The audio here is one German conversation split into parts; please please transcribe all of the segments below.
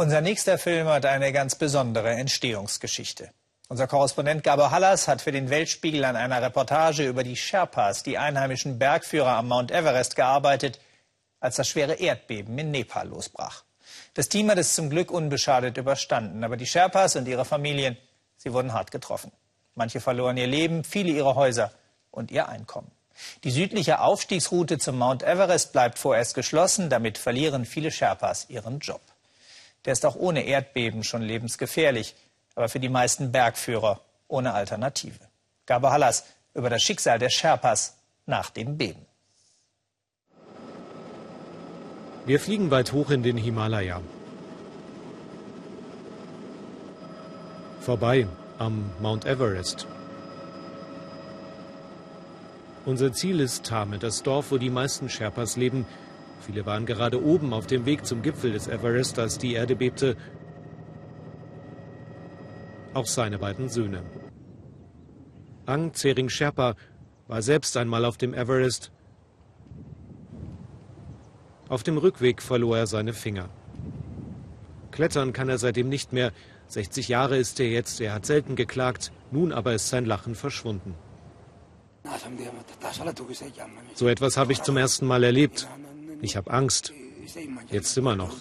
Unser nächster Film hat eine ganz besondere Entstehungsgeschichte. Unser Korrespondent Gabor Hallas hat für den Weltspiegel an einer Reportage über die Sherpas, die einheimischen Bergführer am Mount Everest, gearbeitet, als das schwere Erdbeben in Nepal losbrach. Das Team hat es zum Glück unbeschadet überstanden, aber die Sherpas und ihre Familien, sie wurden hart getroffen. Manche verloren ihr Leben, viele ihre Häuser und ihr Einkommen. Die südliche Aufstiegsroute zum Mount Everest bleibt vorerst geschlossen, damit verlieren viele Sherpas ihren Job. Der ist auch ohne Erdbeben schon lebensgefährlich, aber für die meisten Bergführer ohne Alternative. Gabe Hallas über das Schicksal der Sherpas nach dem Beben. Wir fliegen weit hoch in den Himalaya. Vorbei am Mount Everest. Unser Ziel ist Tame, das Dorf, wo die meisten Sherpas leben. Viele waren gerade oben auf dem Weg zum Gipfel des Everest, als die Erde bebte. Auch seine beiden Söhne. Ang Tsering Sherpa war selbst einmal auf dem Everest. Auf dem Rückweg verlor er seine Finger. Klettern kann er seitdem nicht mehr. 60 Jahre ist er jetzt, er hat selten geklagt, nun aber ist sein Lachen verschwunden. So etwas habe ich zum ersten Mal erlebt. Ich habe Angst. Jetzt immer noch.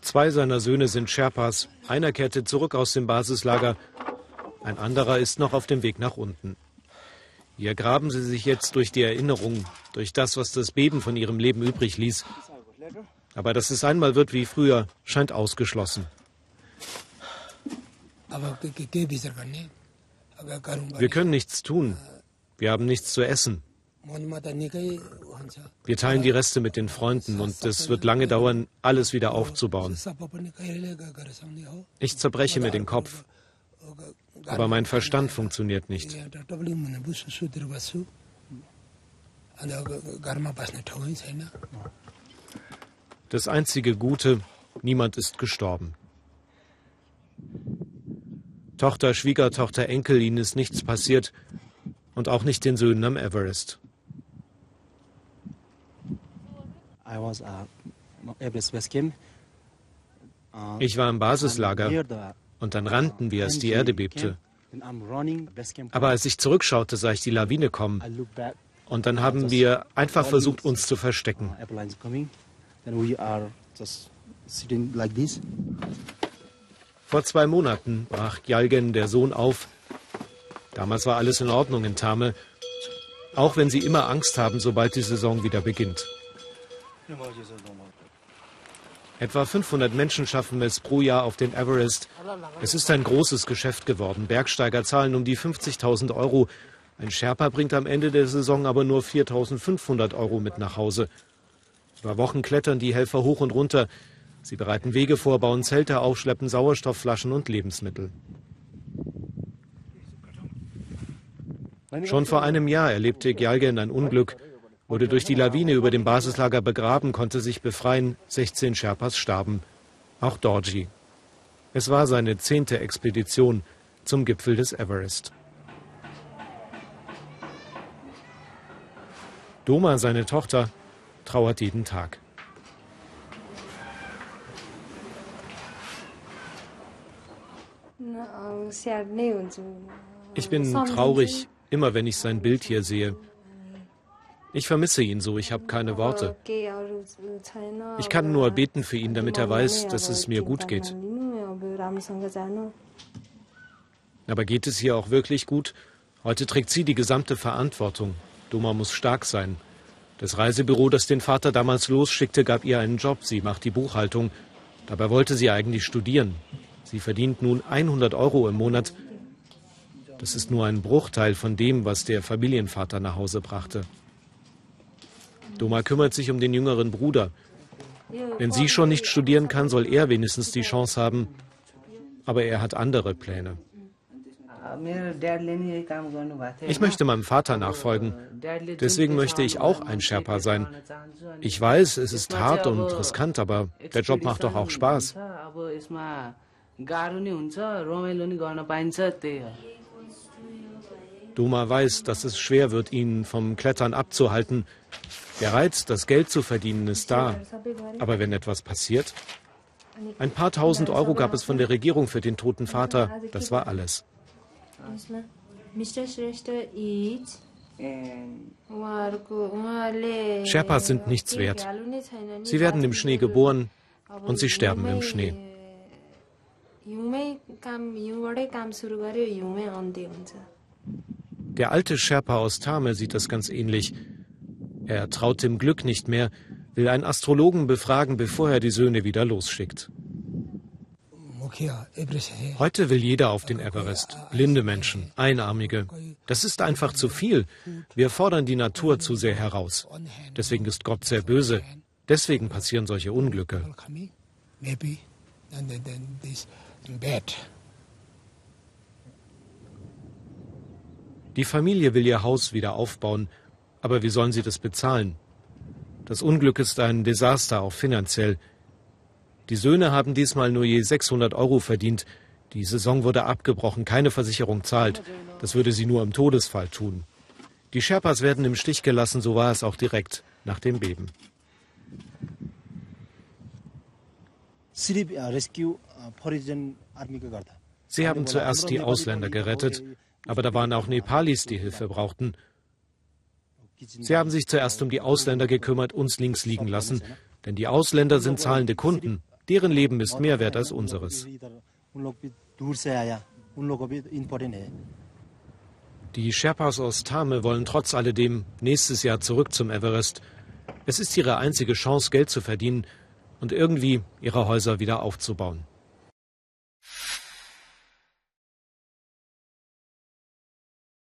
Zwei seiner Söhne sind Sherpas. Einer kehrte zurück aus dem Basislager. Ein anderer ist noch auf dem Weg nach unten. Hier graben sie sich jetzt durch die Erinnerung, durch das, was das Beben von ihrem Leben übrig ließ. Aber dass es einmal wird wie früher, scheint ausgeschlossen. Wir können nichts tun. Wir haben nichts zu essen. Wir teilen die Reste mit den Freunden und es wird lange dauern, alles wieder aufzubauen. Ich zerbreche mir den Kopf, aber mein Verstand funktioniert nicht. Das einzige Gute, niemand ist gestorben. Tochter, Schwiegertochter, Enkel, ihnen ist nichts passiert und auch nicht den Söhnen am Everest. Ich war im Basislager und dann rannten wir, als die Erde bebte. Aber als ich zurückschaute, sah ich die Lawine kommen. Und dann haben wir einfach versucht, uns zu verstecken. Vor zwei Monaten brach Jalgen, der Sohn, auf. Damals war alles in Ordnung in Tame, auch wenn sie immer Angst haben, sobald die Saison wieder beginnt. Etwa 500 Menschen schaffen es pro Jahr auf den Everest. Es ist ein großes Geschäft geworden. Bergsteiger zahlen um die 50.000 Euro. Ein Sherpa bringt am Ende der Saison aber nur 4.500 Euro mit nach Hause. Über Wochen klettern die Helfer hoch und runter. Sie bereiten Wege vor, bauen Zelte auf, schleppen Sauerstoffflaschen und Lebensmittel. Schon vor einem Jahr erlebte Gyalgen ein Unglück, wurde durch die Lawine über dem Basislager begraben, konnte sich befreien. 16 Sherpas starben. Auch Dorji. Es war seine zehnte Expedition zum Gipfel des Everest. Doma, seine Tochter, trauert jeden Tag. Ich bin traurig, immer wenn ich sein Bild hier sehe. Ich vermisse ihn so, ich habe keine Worte. Ich kann nur beten für ihn, damit er weiß, dass es mir gut geht. Aber geht es hier auch wirklich gut? Heute trägt sie die gesamte Verantwortung. Doma muss stark sein. Das Reisebüro, das den Vater damals losschickte, gab ihr einen Job. Sie macht die Buchhaltung. Dabei wollte sie eigentlich studieren. Sie verdient nun 100 Euro im Monat. Das ist nur ein Bruchteil von dem, was der Familienvater nach Hause brachte. Doma kümmert sich um den jüngeren Bruder. Wenn sie schon nicht studieren kann, soll er wenigstens die Chance haben. Aber er hat andere Pläne. Ich möchte meinem Vater nachfolgen. Deswegen möchte ich auch ein Sherpa sein. Ich weiß, es ist hart und riskant, aber der Job macht doch auch Spaß. Duma weiß, dass es schwer wird, ihn vom Klettern abzuhalten. Der Reiz, das Geld zu verdienen, ist da. Aber wenn etwas passiert? Ein paar tausend Euro gab es von der Regierung für den toten Vater. Das war alles. Sherpas sind nichts wert. Sie werden im Schnee geboren und sie sterben im Schnee. Der alte Sherpa aus Tame sieht das ganz ähnlich. Er traut dem Glück nicht mehr, will einen Astrologen befragen, bevor er die Söhne wieder losschickt. Heute will jeder auf den Everest. Blinde Menschen, Einarmige. Das ist einfach zu viel. Wir fordern die Natur zu sehr heraus. Deswegen ist Gott sehr böse. Deswegen passieren solche Unglücke. Die Familie will ihr Haus wieder aufbauen, aber wie sollen sie das bezahlen? Das Unglück ist ein Desaster, auch finanziell. Die Söhne haben diesmal nur je 600 Euro verdient. Die Saison wurde abgebrochen, keine Versicherung zahlt. Das würde sie nur im Todesfall tun. Die Sherpas werden im Stich gelassen, so war es auch direkt nach dem Beben. Sie haben zuerst die Ausländer gerettet, aber da waren auch Nepalis, die Hilfe brauchten. Sie haben sich zuerst um die Ausländer gekümmert, uns links liegen lassen, denn die Ausländer sind zahlende Kunden. Deren Leben ist mehr wert als unseres. Die Sherpas aus Tame wollen trotz alledem nächstes Jahr zurück zum Everest. Es ist ihre einzige Chance, Geld zu verdienen und irgendwie ihre Häuser wieder aufzubauen.